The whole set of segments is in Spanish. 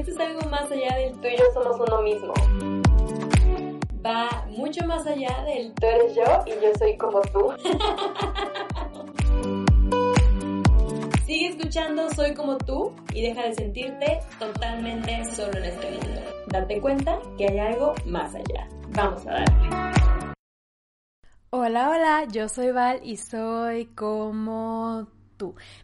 Esto es algo más allá del tú y yo somos uno mismo. Va mucho más allá del tú eres yo y yo soy como tú. Sigue escuchando Soy como tú y deja de sentirte totalmente solo en este mundo. Date cuenta que hay algo más allá. Vamos a darle. Hola, hola, yo soy Val y soy como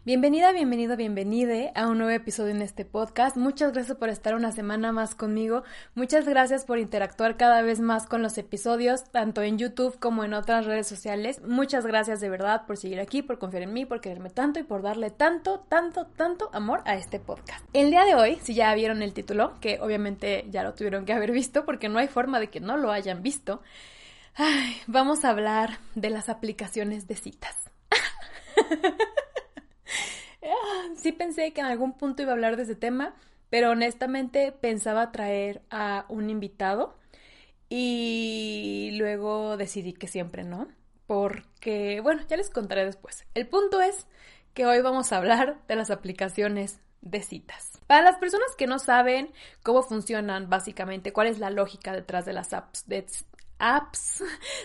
Bienvenida, bienvenido, bienvenide a un nuevo episodio en este podcast. Muchas gracias por estar una semana más conmigo. Muchas gracias por interactuar cada vez más con los episodios, tanto en YouTube como en otras redes sociales. Muchas gracias de verdad por seguir aquí, por confiar en mí, por quererme tanto y por darle tanto, tanto, tanto amor a este podcast. El día de hoy, si ya vieron el título, que obviamente ya lo tuvieron que haber visto porque no hay forma de que no lo hayan visto, vamos a hablar de las aplicaciones de citas. Sí pensé que en algún punto iba a hablar de ese tema, pero honestamente pensaba traer a un invitado y luego decidí que siempre no, porque, bueno, ya les contaré después. El punto es que hoy vamos a hablar de las aplicaciones de citas. Para las personas que no saben cómo funcionan básicamente, cuál es la lógica detrás de las apps de, apps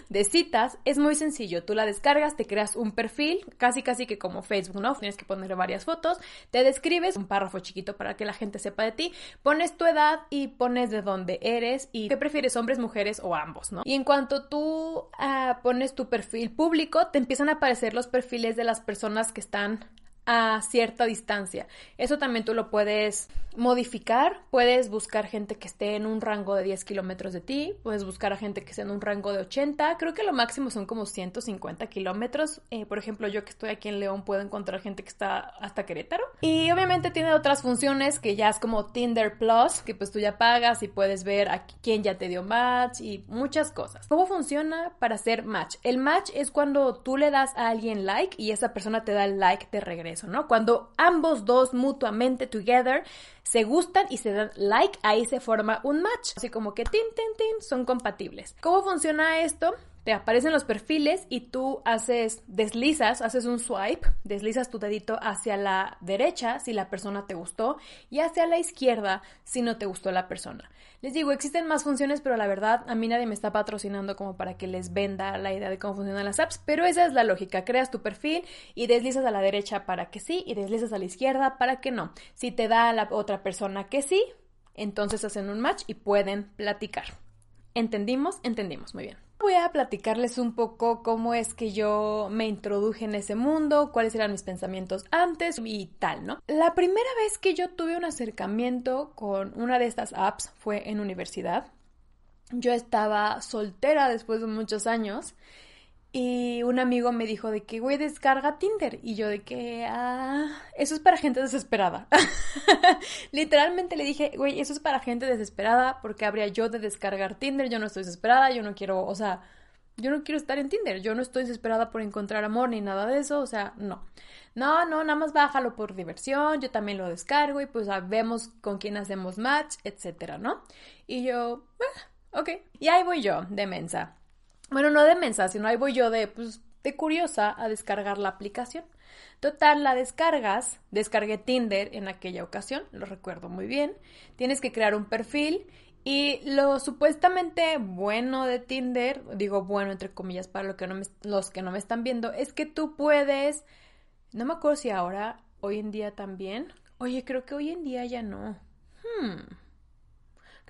de citas es muy sencillo. Tú la descargas, te creas un perfil, casi casi que como Facebook, ¿no? Tienes que poner varias fotos, te describes un párrafo chiquito para que la gente sepa de ti, pones tu edad y pones de dónde eres y qué prefieres, hombres, mujeres o ambos, ¿no? Y en cuanto tú ah, pones tu perfil público, te empiezan a aparecer los perfiles de las personas que están a cierta distancia. Eso también tú lo puedes modificar. Puedes buscar gente que esté en un rango de 10 kilómetros de ti. Puedes buscar a gente que esté en un rango de 80. Creo que lo máximo son como 150 kilómetros. Eh, por ejemplo, yo que estoy aquí en León puedo encontrar gente que está hasta Querétaro. Y obviamente tiene otras funciones que ya es como Tinder Plus, que pues tú ya pagas y puedes ver a quién ya te dio match y muchas cosas. ¿Cómo funciona para hacer match? El match es cuando tú le das a alguien like y esa persona te da el like de regreso eso, ¿no? Cuando ambos dos mutuamente together se gustan y se dan like, ahí se forma un match. Así como que tin, tin, tin, son compatibles. ¿Cómo funciona esto? Te aparecen los perfiles y tú haces, deslizas, haces un swipe, deslizas tu dedito hacia la derecha si la persona te gustó y hacia la izquierda si no te gustó la persona. Les digo, existen más funciones, pero la verdad a mí nadie me está patrocinando como para que les venda la idea de cómo funcionan las apps, pero esa es la lógica. Creas tu perfil y deslizas a la derecha para que sí y deslizas a la izquierda para que no. Si te da a la otra persona que sí, entonces hacen un match y pueden platicar. ¿Entendimos? Entendimos, muy bien voy a platicarles un poco cómo es que yo me introduje en ese mundo, cuáles eran mis pensamientos antes y tal, ¿no? La primera vez que yo tuve un acercamiento con una de estas apps fue en universidad. Yo estaba soltera después de muchos años y un amigo me dijo de que, güey, descarga Tinder. Y yo de que, ah, eso es para gente desesperada. Literalmente le dije, güey, eso es para gente desesperada porque habría yo de descargar Tinder. Yo no estoy desesperada, yo no quiero, o sea, yo no quiero estar en Tinder. Yo no estoy desesperada por encontrar amor ni nada de eso. O sea, no. No, no, nada más bájalo por diversión. Yo también lo descargo y pues vemos con quién hacemos match, etcétera, ¿no? Y yo, ah, ok. Y ahí voy yo, de mensa bueno, no de mensa, sino ahí voy yo de, pues, de curiosa a descargar la aplicación. Total, la descargas, descargué Tinder en aquella ocasión, lo recuerdo muy bien. Tienes que crear un perfil y lo supuestamente bueno de Tinder, digo bueno entre comillas para lo que no los que no me están viendo, es que tú puedes, no me acuerdo si ahora, hoy en día también, oye, creo que hoy en día ya no. Hmm.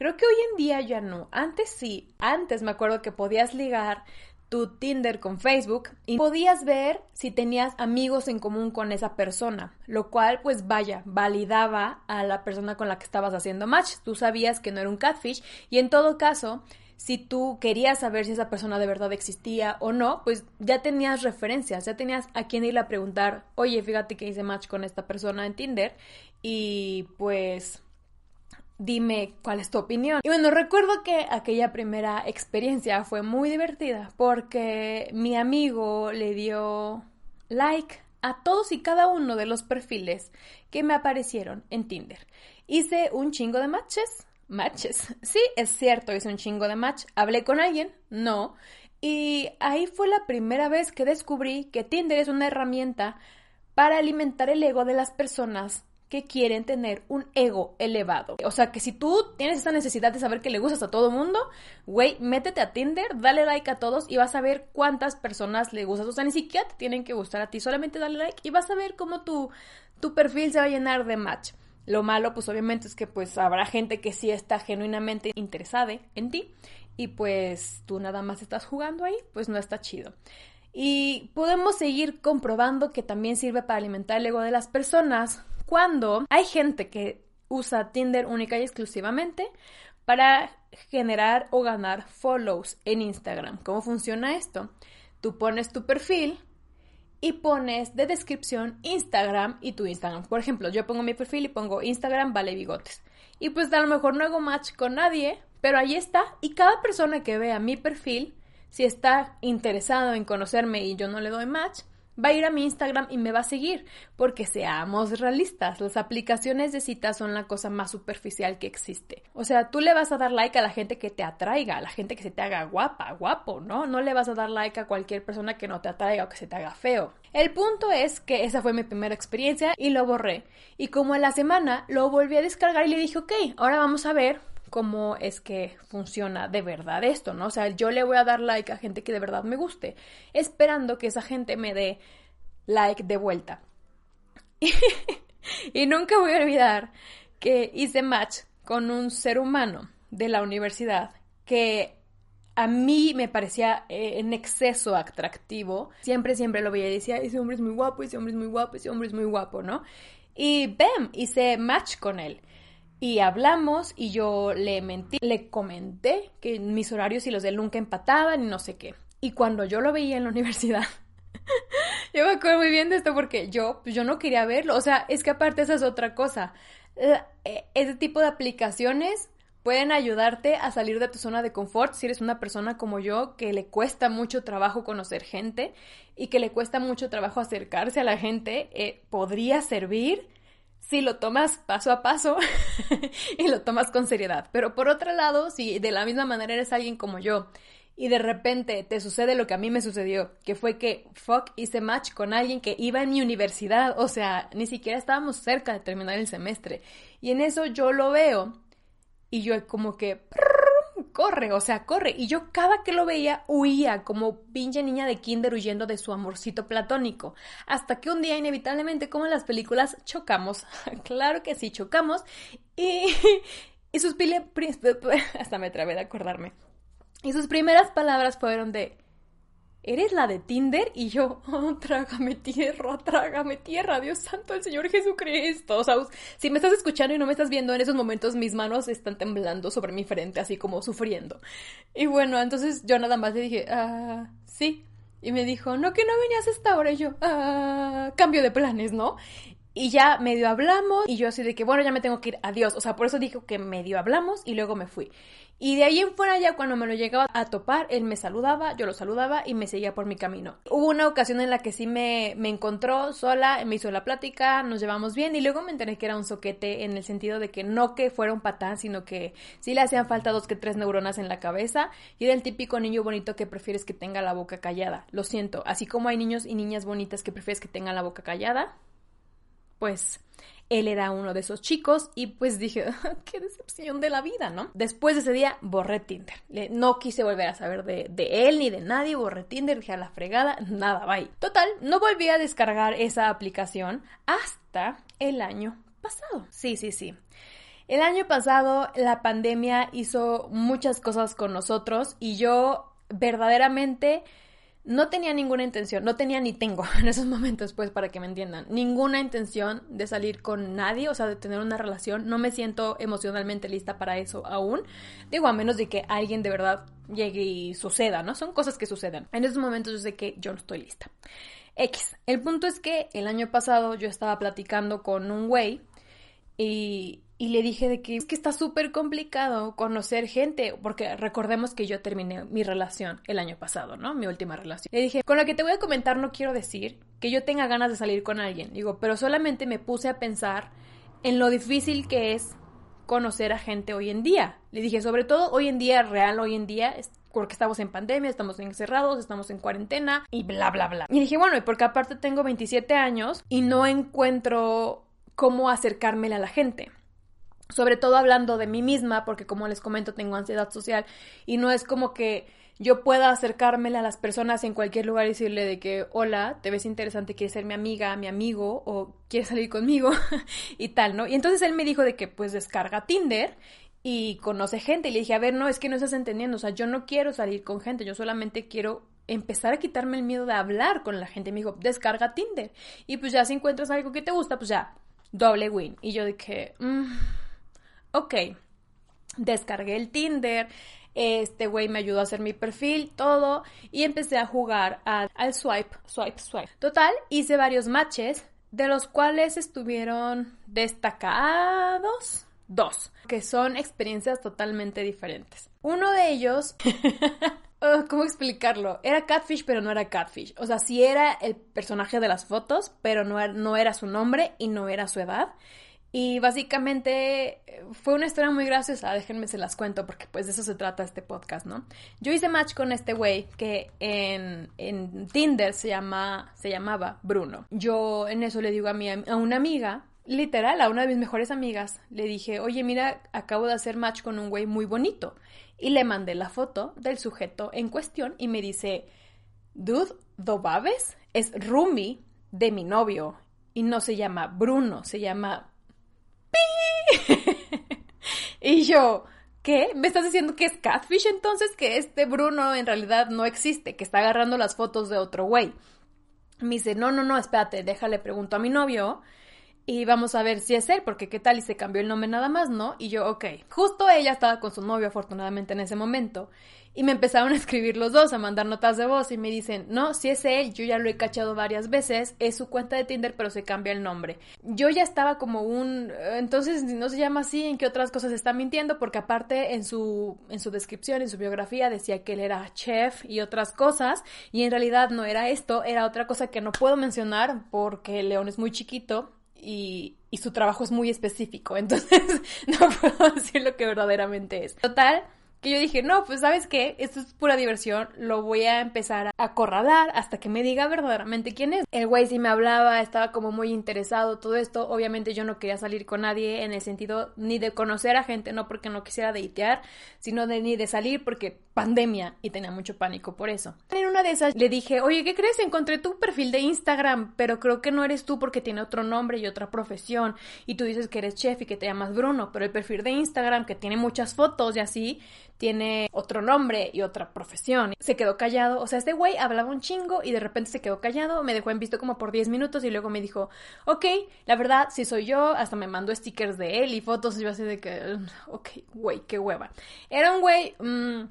Creo que hoy en día ya no. Antes sí. Antes me acuerdo que podías ligar tu Tinder con Facebook y podías ver si tenías amigos en común con esa persona, lo cual pues vaya, validaba a la persona con la que estabas haciendo match. Tú sabías que no era un catfish y en todo caso, si tú querías saber si esa persona de verdad existía o no, pues ya tenías referencias, ya tenías a quién ir a preguntar, oye, fíjate que hice match con esta persona en Tinder y pues dime cuál es tu opinión. Y bueno, recuerdo que aquella primera experiencia fue muy divertida porque mi amigo le dio like a todos y cada uno de los perfiles que me aparecieron en Tinder. Hice un chingo de matches. Matches. Sí, es cierto, hice un chingo de match. ¿Hablé con alguien? No. Y ahí fue la primera vez que descubrí que Tinder es una herramienta para alimentar el ego de las personas que quieren tener un ego elevado. O sea, que si tú tienes esa necesidad de saber que le gustas a todo mundo, güey, métete a Tinder, dale like a todos y vas a ver cuántas personas le gustas. O sea, ni siquiera te tienen que gustar a ti, solamente dale like y vas a ver cómo tu, tu perfil se va a llenar de match. Lo malo, pues obviamente es que pues habrá gente que sí está genuinamente interesada en ti y pues tú nada más estás jugando ahí, pues no está chido. Y podemos seguir comprobando que también sirve para alimentar el ego de las personas cuando hay gente que usa Tinder única y exclusivamente para generar o ganar follows en Instagram. ¿Cómo funciona esto? Tú pones tu perfil y pones de descripción Instagram y tu Instagram. Por ejemplo, yo pongo mi perfil y pongo Instagram vale bigotes. Y pues a lo mejor no hago match con nadie, pero ahí está. Y cada persona que vea mi perfil si está interesado en conocerme y yo no le doy match, va a ir a mi Instagram y me va a seguir, porque seamos realistas, las aplicaciones de citas son la cosa más superficial que existe. O sea, tú le vas a dar like a la gente que te atraiga, a la gente que se te haga guapa, guapo, ¿no? No le vas a dar like a cualquier persona que no te atraiga o que se te haga feo. El punto es que esa fue mi primera experiencia y lo borré. Y como en la semana lo volví a descargar y le dije, ok, ahora vamos a ver cómo es que funciona de verdad esto, ¿no? O sea, yo le voy a dar like a gente que de verdad me guste, esperando que esa gente me dé like de vuelta. y nunca voy a olvidar que hice match con un ser humano de la universidad que a mí me parecía eh, en exceso atractivo. Siempre, siempre lo veía y decía, ese hombre es muy guapo, ese hombre es muy guapo, ese hombre es muy guapo, ¿no? Y ¡bam! Hice match con él. Y hablamos y yo le mentí, le comenté que mis horarios y los de él nunca empataban y no sé qué. Y cuando yo lo veía en la universidad, yo me acuerdo muy bien de esto porque yo, pues, yo no quería verlo. O sea, es que aparte esa es otra cosa. E, ese tipo de aplicaciones pueden ayudarte a salir de tu zona de confort si eres una persona como yo que le cuesta mucho trabajo conocer gente y que le cuesta mucho trabajo acercarse a la gente, eh, podría servir si lo tomas paso a paso y lo tomas con seriedad. Pero por otro lado, si de la misma manera eres alguien como yo y de repente te sucede lo que a mí me sucedió, que fue que fuck hice match con alguien que iba en mi universidad, o sea, ni siquiera estábamos cerca de terminar el semestre. Y en eso yo lo veo y yo como que corre, o sea, corre. Y yo cada que lo veía huía como pinche niña de kinder huyendo de su amorcito platónico. Hasta que un día inevitablemente, como en las películas, chocamos. claro que sí, chocamos. Y, y sus pile... Hasta me trabé de acordarme. Y sus primeras palabras fueron de... ¿Eres la de Tinder? Y yo, oh, trágame tierra, trágame tierra, Dios santo, el Señor Jesucristo. O sea, si me estás escuchando y no me estás viendo en esos momentos, mis manos están temblando sobre mi frente, así como sufriendo. Y bueno, entonces yo nada más le dije, ah, sí. Y me dijo, no, que no venías hasta ahora. Y yo, ah, cambio de planes, ¿no? Y ya medio hablamos y yo así de que, bueno, ya me tengo que ir, adiós. O sea, por eso dijo que medio hablamos y luego me fui. Y de ahí en fuera ya cuando me lo llegaba a topar, él me saludaba, yo lo saludaba y me seguía por mi camino. Hubo una ocasión en la que sí me, me encontró sola, me hizo la plática, nos llevamos bien y luego me enteré que era un soquete en el sentido de que no que fuera un patán, sino que sí le hacían falta dos que tres neuronas en la cabeza y era el típico niño bonito que prefieres que tenga la boca callada. Lo siento, así como hay niños y niñas bonitas que prefieres que tengan la boca callada, pues él era uno de esos chicos y pues dije, qué decepción de la vida, ¿no? Después de ese día borré Tinder. No quise volver a saber de, de, él ni de nadie, borré Tinder, dije a la fregada, nada, bye. Total, no volví a descargar esa aplicación hasta el año pasado. Sí, sí, sí. El año pasado la pandemia hizo muchas cosas con nosotros y yo verdaderamente no tenía ninguna intención, no tenía ni tengo en esos momentos, pues para que me entiendan, ninguna intención de salir con nadie, o sea, de tener una relación, no me siento emocionalmente lista para eso aún, digo, a menos de que alguien de verdad llegue y suceda, ¿no? Son cosas que suceden. En esos momentos yo sé que yo no estoy lista. X, el punto es que el año pasado yo estaba platicando con un güey y, y le dije de que es que está súper complicado conocer gente, porque recordemos que yo terminé mi relación el año pasado, ¿no? Mi última relación. Le dije, con lo que te voy a comentar no quiero decir que yo tenga ganas de salir con alguien, digo, pero solamente me puse a pensar en lo difícil que es conocer a gente hoy en día. Le dije, sobre todo hoy en día, real hoy en día, porque estamos en pandemia, estamos encerrados, estamos en cuarentena y bla, bla, bla. Y dije, bueno, y porque aparte tengo 27 años y no encuentro cómo acercármela a la gente. Sobre todo hablando de mí misma, porque como les comento, tengo ansiedad social y no es como que yo pueda acercármela a las personas en cualquier lugar y decirle de que, hola, te ves interesante, quieres ser mi amiga, mi amigo, o quieres salir conmigo y tal, ¿no? Y entonces él me dijo de que pues descarga Tinder y conoce gente. Y le dije, a ver, no, es que no estás entendiendo, o sea, yo no quiero salir con gente, yo solamente quiero empezar a quitarme el miedo de hablar con la gente. Me dijo, descarga Tinder. Y pues ya si encuentras algo que te gusta, pues ya, doble win. Y yo dije, mm, ok, descargué el Tinder. Este güey me ayudó a hacer mi perfil, todo, y empecé a jugar al swipe, swipe, swipe. Total, hice varios matches, de los cuales estuvieron destacados dos, que son experiencias totalmente diferentes. Uno de ellos Oh, ¿Cómo explicarlo? Era Catfish, pero no era Catfish. O sea, sí era el personaje de las fotos, pero no era, no era su nombre y no era su edad. Y básicamente eh, fue una historia muy graciosa, déjenme se las cuento porque pues de eso se trata este podcast, ¿no? Yo hice match con este güey que en, en, Tinder se, llama, se llamaba Bruno. Yo en eso le digo a, mi, a una amiga, literal, a una de mis mejores amigas, le dije, oye, mira, acabo de hacer match con un güey muy bonito y le mandé la foto del sujeto en cuestión y me dice, dude, Dobabes es Rumi de mi novio y no se llama Bruno, se llama Y yo, ¿qué? ¿Me estás diciendo que es catfish entonces? Que este Bruno en realidad no existe, que está agarrando las fotos de otro güey. Me dice, no, no, no, espérate, déjale, pregunto a mi novio y vamos a ver si es él, porque qué tal y se cambió el nombre nada más, ¿no? Y yo, ok. Justo ella estaba con su novio, afortunadamente, en ese momento. Y me empezaron a escribir los dos, a mandar notas de voz y me dicen, no, si es él, yo ya lo he cachado varias veces, es su cuenta de Tinder, pero se cambia el nombre. Yo ya estaba como un, entonces no se llama así, ¿en qué otras cosas está mintiendo? Porque aparte en su, en su descripción, en su biografía decía que él era chef y otras cosas, y en realidad no era esto, era otra cosa que no puedo mencionar porque León es muy chiquito y, y su trabajo es muy específico, entonces no puedo decir lo que verdaderamente es. Total, que yo dije, no, pues sabes qué, esto es pura diversión, lo voy a empezar a acorralar hasta que me diga verdaderamente quién es. El güey sí me hablaba, estaba como muy interesado, todo esto, obviamente yo no quería salir con nadie en el sentido ni de conocer a gente, no porque no quisiera deitear, sino de ni de salir porque pandemia y tenía mucho pánico por eso. En una de esas le dije, oye, ¿qué crees? Encontré tu perfil de Instagram, pero creo que no eres tú porque tiene otro nombre y otra profesión y tú dices que eres chef y que te llamas Bruno, pero el perfil de Instagram que tiene muchas fotos y así tiene otro nombre y otra profesión. Se quedó callado, o sea, este güey hablaba un chingo y de repente se quedó callado, me dejó en visto como por 10 minutos y luego me dijo, ok, la verdad, si soy yo, hasta me mandó stickers de él y fotos y yo así de que, ok, güey, qué hueva. Era un güey... Mmm,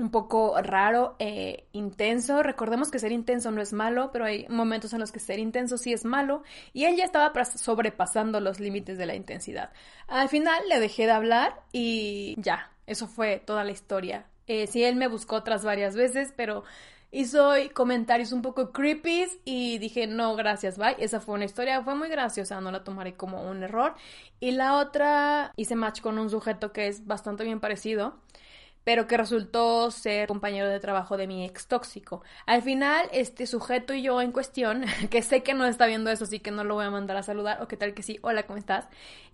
un poco raro, e intenso. Recordemos que ser intenso no es malo, pero hay momentos en los que ser intenso sí es malo. Y él ya estaba sobrepasando los límites de la intensidad. Al final le dejé de hablar y ya, eso fue toda la historia. Eh, sí, él me buscó otras varias veces, pero hizo comentarios un poco creepy y dije, no, gracias, bye. Esa fue una historia, fue muy graciosa, no la tomaré como un error. Y la otra, hice match con un sujeto que es bastante bien parecido pero que resultó ser compañero de trabajo de mi ex tóxico. Al final, este sujeto y yo en cuestión, que sé que no está viendo eso, así que no lo voy a mandar a saludar, o qué tal que sí, hola, ¿cómo estás?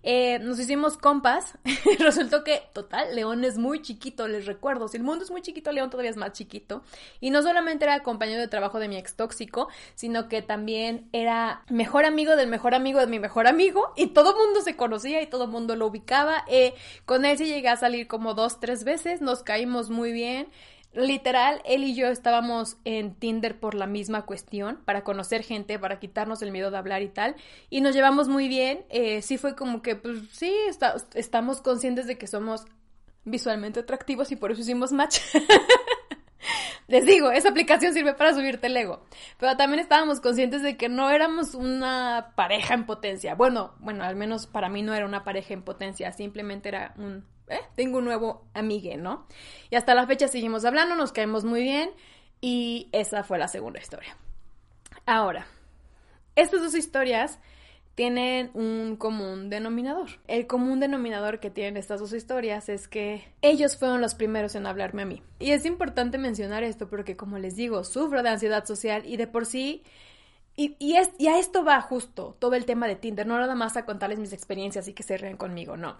Eh, nos hicimos compas, resultó que, total, León es muy chiquito, les recuerdo, si el mundo es muy chiquito, León todavía es más chiquito, y no solamente era compañero de trabajo de mi ex tóxico, sino que también era mejor amigo del mejor amigo de mi mejor amigo, y todo el mundo se conocía y todo el mundo lo ubicaba, eh, con él sí llegué a salir como dos, tres veces, caímos muy bien. Literal, él y yo estábamos en Tinder por la misma cuestión, para conocer gente, para quitarnos el miedo de hablar y tal, y nos llevamos muy bien. Eh, sí fue como que, pues sí, estamos conscientes de que somos visualmente atractivos y por eso hicimos match. Les digo, esa aplicación sirve para subirte el ego. Pero también estábamos conscientes de que no éramos una pareja en potencia. Bueno, bueno, al menos para mí no era una pareja en potencia, simplemente era un eh, tengo un nuevo amigue, ¿no? Y hasta la fecha seguimos hablando, nos caemos muy bien y esa fue la segunda historia. Ahora, estas dos historias tienen un común denominador. El común denominador que tienen estas dos historias es que ellos fueron los primeros en hablarme a mí. Y es importante mencionar esto porque, como les digo, sufro de ansiedad social y de por sí Y, y, es, y a esto va justo todo el tema de Tinder, no nada más a contarles mis experiencias y que se ríen conmigo, no.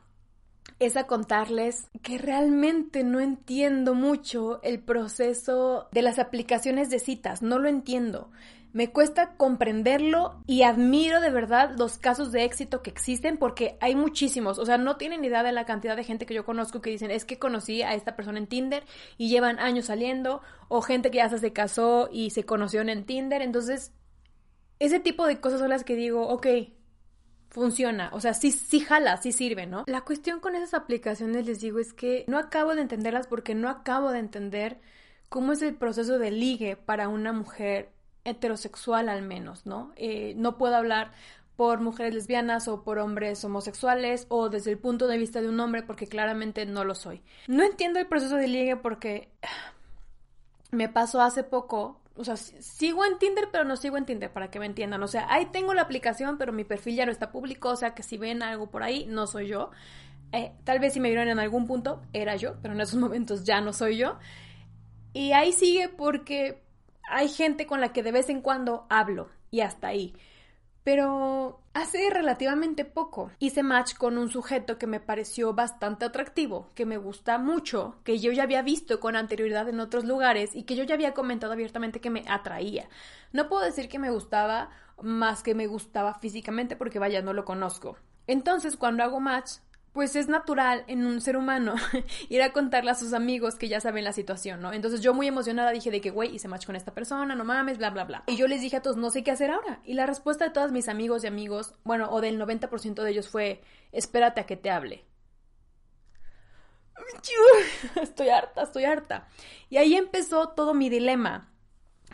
Es a contarles que realmente no entiendo mucho el proceso de las aplicaciones de citas, no lo entiendo. Me cuesta comprenderlo y admiro de verdad los casos de éxito que existen porque hay muchísimos. O sea, no tienen idea de la cantidad de gente que yo conozco que dicen es que conocí a esta persona en Tinder y llevan años saliendo. O gente que ya se casó y se conoció en Tinder. Entonces, ese tipo de cosas son las que digo, ok, funciona, o sea, sí, sí jala, sí sirve, ¿no? La cuestión con esas aplicaciones, les digo, es que no acabo de entenderlas porque no acabo de entender cómo es el proceso de ligue para una mujer heterosexual al menos, ¿no? Eh, no puedo hablar por mujeres lesbianas o por hombres homosexuales o desde el punto de vista de un hombre porque claramente no lo soy. No entiendo el proceso de ligue porque me pasó hace poco o sea, sigo en Tinder, pero no sigo en Tinder, para que me entiendan. O sea, ahí tengo la aplicación, pero mi perfil ya no está público, o sea, que si ven algo por ahí, no soy yo. Eh, tal vez si me vieron en algún punto, era yo, pero en esos momentos ya no soy yo. Y ahí sigue porque hay gente con la que de vez en cuando hablo, y hasta ahí. Pero hace relativamente poco hice match con un sujeto que me pareció bastante atractivo, que me gusta mucho, que yo ya había visto con anterioridad en otros lugares y que yo ya había comentado abiertamente que me atraía. No puedo decir que me gustaba más que me gustaba físicamente porque vaya, no lo conozco. Entonces, cuando hago match, pues es natural en un ser humano ir a contarle a sus amigos que ya saben la situación, ¿no? Entonces yo muy emocionada dije de que, güey, hice match con esta persona, no mames, bla, bla, bla. Y yo les dije a todos, no sé qué hacer ahora. Y la respuesta de todos mis amigos y amigos, bueno, o del 90% de ellos fue, espérate a que te hable. Estoy harta, estoy harta. Y ahí empezó todo mi dilema,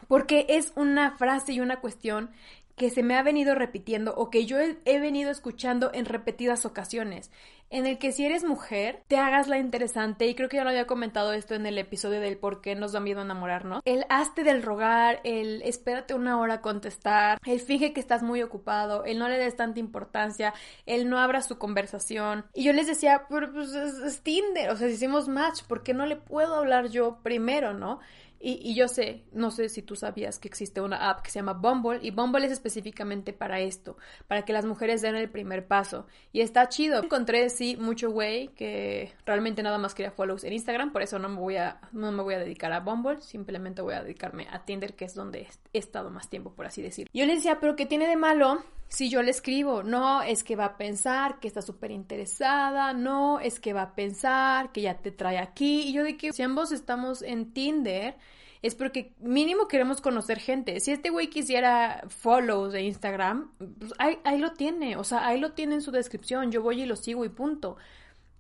porque es una frase y una cuestión que se me ha venido repitiendo o que yo he, venido escuchando en repetidas ocasiones, en el que si eres mujer, te hagas la interesante, y creo que ya lo había comentado esto en el episodio del por qué nos da miedo enamorarnos, el hazte del rogar, el espérate una hora a contestar, el finge que estás muy ocupado, el no le des tanta importancia, el no abra su conversación. Y yo les decía, pero pues es, Tinder, o sea, si hicimos match, ¿por qué no le puedo hablar yo primero, no? Y, yo sé, no sé si tú sabías que existe una app que se llama Bumble y Bumble es específicamente para esto, para que las mujeres den el primer paso. Y está chido. Encontré, sí, mucho güey que realmente nada más quería follows en Instagram, por eso no me voy a, no me voy a dedicar a Bumble, simplemente voy a dedicarme a Tinder, que es donde he estado más tiempo, por así decirlo. Yo le decía, pero ¿qué tiene de malo si yo le escribo? No, es que va a pensar que está súper interesada, no, es que va a pensar que ya te trae aquí. Y yo de que si ambos estamos en Tinder, es porque mínimo queremos conocer gente. Si este güey quisiera follows de Instagram, pues ahí, ahí lo tiene, o sea, ahí lo tiene en su descripción, yo voy y lo sigo y punto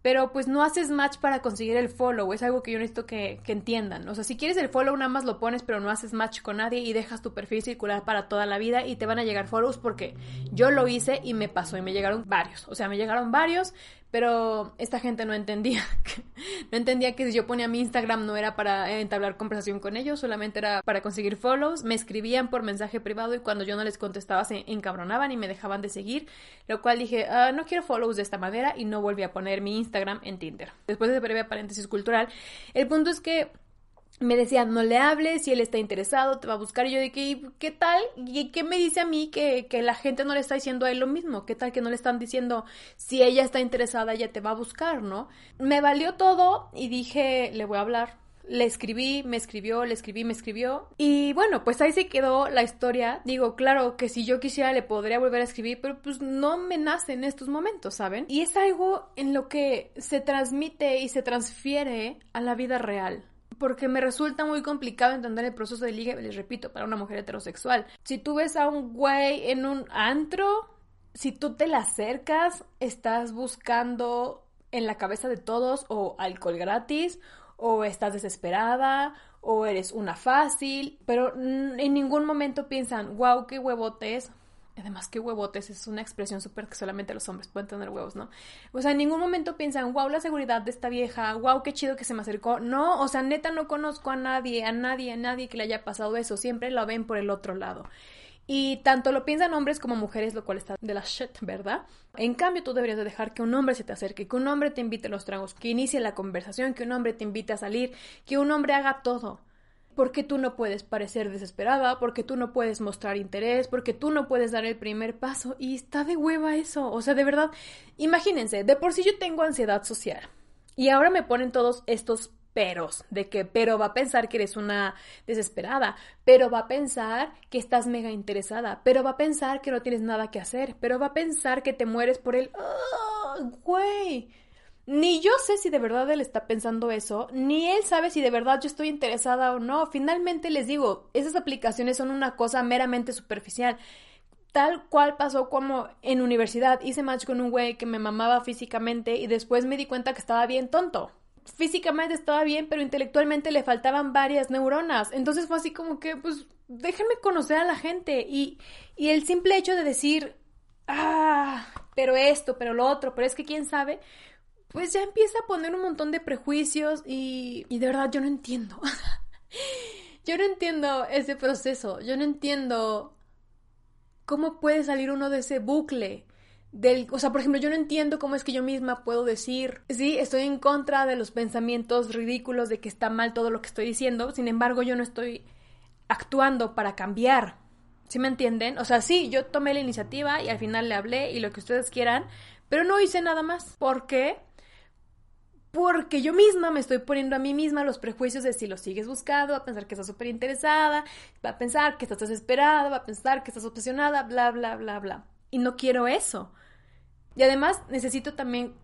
pero pues no haces match para conseguir el follow, es algo que yo necesito que, que, entiendan. O sea, si quieres el follow, nada más lo pones, pero no haces match con nadie y dejas tu perfil circular para toda la vida y te van a llegar follows porque yo lo hice y me pasó y me llegaron varios. O sea, me llegaron varios, pero esta gente no entendía. no entendía que si yo ponía mi Instagram no era para entablar conversación con ellos, solamente era para conseguir follows. Me escribían por mensaje privado y cuando yo no les contestaba se encabronaban y me dejaban de seguir. Lo cual dije, ah, no quiero follows de esta manera y no volví a poner mi Instagram en Tinder. Después de breve paréntesis cultural, el punto es que me decían, no le hables, si él está interesado, te va a buscar. Y yo que, ¿qué tal? ¿Y qué me dice a mí que, que, la gente no le está diciendo a él lo mismo? ¿Qué tal que no le están diciendo, si ella está interesada, ella te va a buscar, ¿no? Me valió todo y dije, le voy a hablar. Le escribí, me escribió, le escribí, me escribió. Y bueno, pues ahí se quedó la historia. Digo, claro que si yo quisiera le podría volver a escribir, pero pues no me nace en estos momentos, ¿saben? Y es algo en lo que se transmite y se transfiere a la vida real porque me resulta muy complicado entender el proceso de ligue, les repito, para una mujer heterosexual. Si tú ves a un güey en un antro, si tú te le acercas, estás buscando en la cabeza de todos o alcohol gratis, o estás desesperada, o eres una fácil, pero en ningún momento piensan, wow, qué huevotes, Además, qué huevotes, es una expresión súper que solamente los hombres pueden tener huevos, ¿no? O sea, en ningún momento piensan, wow, la seguridad de esta vieja, wow, qué chido que se me acercó. No, o sea, neta no conozco a nadie, a nadie, a nadie que le haya pasado eso. Siempre lo ven por el otro lado. Y tanto lo piensan hombres como mujeres, lo cual está de la shit, ¿verdad? En cambio, tú deberías de dejar que un hombre se te acerque, que un hombre te invite a los tragos, que inicie la conversación, que un hombre te invite a salir, que un hombre haga todo. Porque tú no puedes parecer desesperada, porque tú no puedes mostrar interés, porque tú no puedes dar el primer paso y está de hueva eso. O sea, de verdad, imagínense, de por sí yo tengo ansiedad social y ahora me ponen todos estos peros, de que pero va a pensar que eres una desesperada, pero va a pensar que estás mega interesada, pero va a pensar que no tienes nada que hacer, pero va a pensar que te mueres por. ¡Ah, güey! Ni yo sé si de verdad él está pensando eso, ni él sabe si de verdad yo estoy interesada o no. Finalmente les digo, esas aplicaciones son una cosa meramente superficial. Tal cual pasó como en universidad. Hice match con un güey que me mamaba físicamente y después me di cuenta que estaba bien tonto físicamente estaba bien, pero intelectualmente le faltaban varias neuronas. Entonces fue así como que, pues, déjenme conocer a la gente. Y, y el simple hecho de decir, ah, pero esto, pero lo otro, pero es que quién sabe, pues ya empieza a poner un montón de prejuicios y, y de verdad yo no entiendo. yo no entiendo ese proceso, yo no entiendo cómo puede salir uno de ese bucle del, o sea, por ejemplo, yo no entiendo cómo es que yo misma puedo decir, sí, estoy en contra de los pensamientos ridículos de que está mal todo lo que estoy diciendo, sin embargo, yo no estoy actuando para cambiar. ¿Sí me entienden? O sea, sí, yo tomé la iniciativa y al final le hablé y lo que ustedes quieran, pero no hice nada más. ¿Por qué? Porque yo misma me estoy poniendo a mí misma los prejuicios de si lo sigues buscando, va a pensar que estás súper interesada, va a pensar que estás desesperada, va a pensar que estás obsesionada, bla, bla, bla, bla. Y no quiero eso. Y además necesito también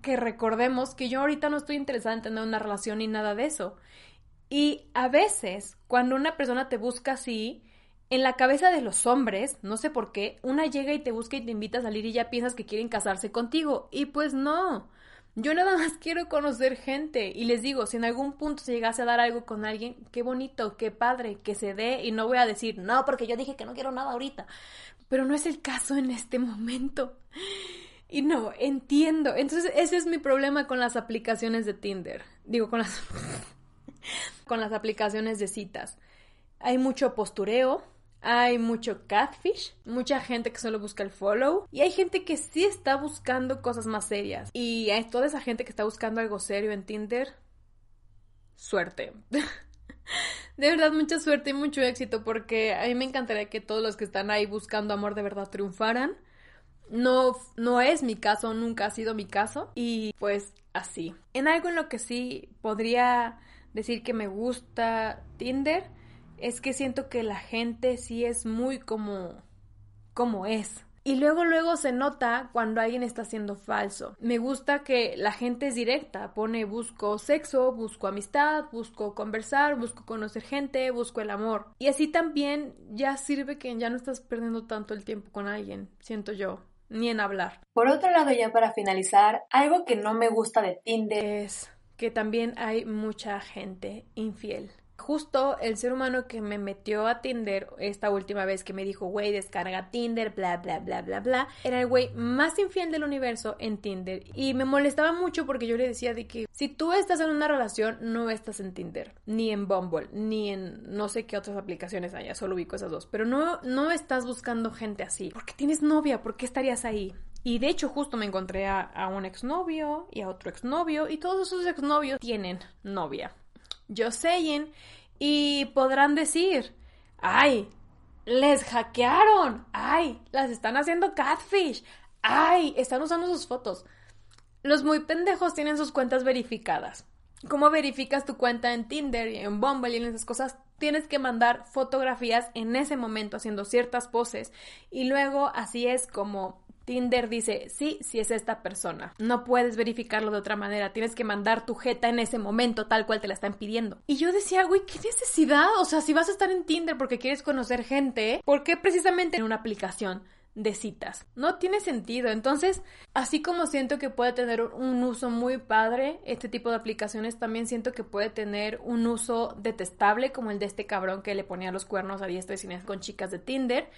que recordemos que yo ahorita no estoy interesada en tener una relación ni nada de eso. Y a veces, cuando una persona te busca así, en la cabeza de los hombres, no sé por qué, una llega y te busca y te invita a salir y ya piensas que quieren casarse contigo. Y pues no. Yo nada más quiero conocer gente y les digo, si en algún punto se llegase a dar algo con alguien, qué bonito, qué padre, que se dé y no voy a decir, no, porque yo dije que no quiero nada ahorita. Pero no es el caso en este momento. Y no, entiendo. Entonces, ese es mi problema con las aplicaciones de Tinder. Digo, con las, con las aplicaciones de citas. Hay mucho postureo, hay mucho catfish, mucha gente que solo busca el follow y hay gente que sí está buscando cosas más serias. Y hay toda esa gente que está buscando algo serio en Tinder, suerte. De verdad, mucha suerte y mucho éxito porque a mí me encantaría que todos los que están ahí buscando amor de verdad triunfaran. No, no es mi caso, nunca ha sido mi caso. Y pues así. En algo en lo que sí podría decir que me gusta Tinder es que siento que la gente sí es muy como como es. Y luego, luego se nota cuando alguien está siendo falso. Me gusta que la gente es directa, pone busco sexo, busco amistad, busco conversar, busco conocer gente, busco el amor. Y así también ya sirve que ya no estás perdiendo tanto el tiempo con alguien, siento yo ni en hablar. Por otro lado, ya para finalizar, algo que no me gusta de Tinder es que también hay mucha gente infiel justo el ser humano que me metió a Tinder esta última vez que me dijo, güey, descarga Tinder, bla, bla, bla, bla, bla, era el güey más infiel del universo en Tinder. Y me molestaba mucho porque yo le decía de que si tú estás en una relación, no estás en Tinder, ni en Bumble, ni en no sé qué otras aplicaciones haya, solo ubico esas dos. Pero no, no estás buscando gente así. Porque tienes novia, ¿por qué estarías ahí? Y de hecho justo me encontré a, a un exnovio y a otro exnovio y todos esos exnovios tienen novia. Y podrán decir, ay, les hackearon, ay, las están haciendo catfish, ay, están usando sus fotos. Los muy pendejos tienen sus cuentas verificadas. ¿Cómo verificas tu cuenta en Tinder y en Bumble y en esas cosas? Tienes que mandar fotografías en ese momento haciendo ciertas poses y luego así es como Tinder dice, sí, sí es esta persona. No puedes verificarlo de otra manera. Tienes que mandar tu jeta en ese momento tal cual te la están pidiendo. Y yo decía, güey, ¿qué necesidad? O sea, si vas a estar en Tinder porque quieres conocer gente, ¿por qué precisamente en una aplicación? de citas. No tiene sentido. Entonces, así como siento que puede tener un uso muy padre, este tipo de aplicaciones también siento que puede tener un uso detestable como el de este cabrón que le ponía los cuernos a diestra y siniestra con chicas de Tinder.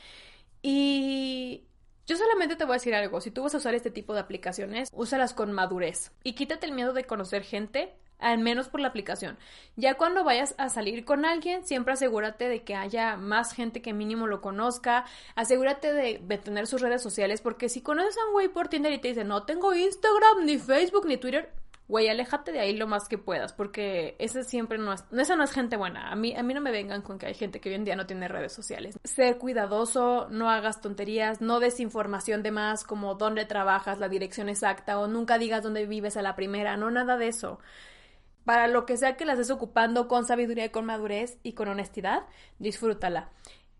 Y yo solamente te voy a decir algo, si tú vas a usar este tipo de aplicaciones, úsalas con madurez y quítate el miedo de conocer gente, al menos por la aplicación. Ya cuando vayas a salir con alguien, siempre asegúrate de que haya más gente que mínimo lo conozca, asegúrate de, tener sus redes sociales, porque si conoces a un güey por Tinder y te dice, no tengo Instagram, ni Facebook, ni Twitter, güey, aléjate de ahí lo más que puedas, porque esa siempre no es, esa no es gente buena. A mí, a mí no me vengan con que hay gente que hoy en día no tiene redes sociales. Ser cuidadoso, no hagas tonterías, no des información de más como dónde trabajas, la dirección exacta, o nunca digas dónde vives a la primera, no nada de eso. Para lo que sea que la estés ocupando con sabiduría y con madurez y con honestidad, disfrútala.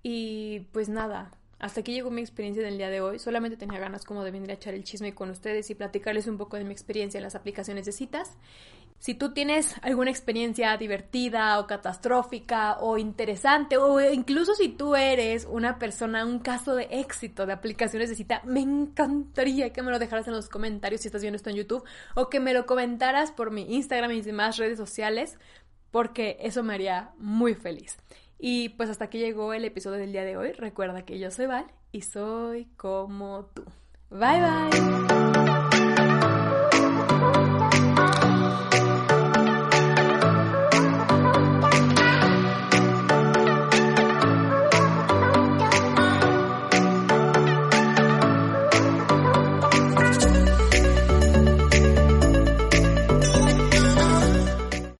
Y pues nada, hasta aquí llegó mi experiencia del día de hoy. Solamente tenía ganas como de venir a echar el chisme con ustedes y platicarles un poco de mi experiencia en las aplicaciones de citas. Si tú tienes alguna experiencia divertida o catastrófica o interesante o incluso si tú eres una persona, un caso de éxito de aplicaciones de cita, me encantaría que me lo dejaras en los comentarios si estás viendo esto en YouTube o que me lo comentaras por mi Instagram y mis demás redes sociales porque eso me haría muy feliz. Y pues hasta aquí llegó el episodio del día de hoy. Recuerda que yo soy Val y soy como tú. Bye bye.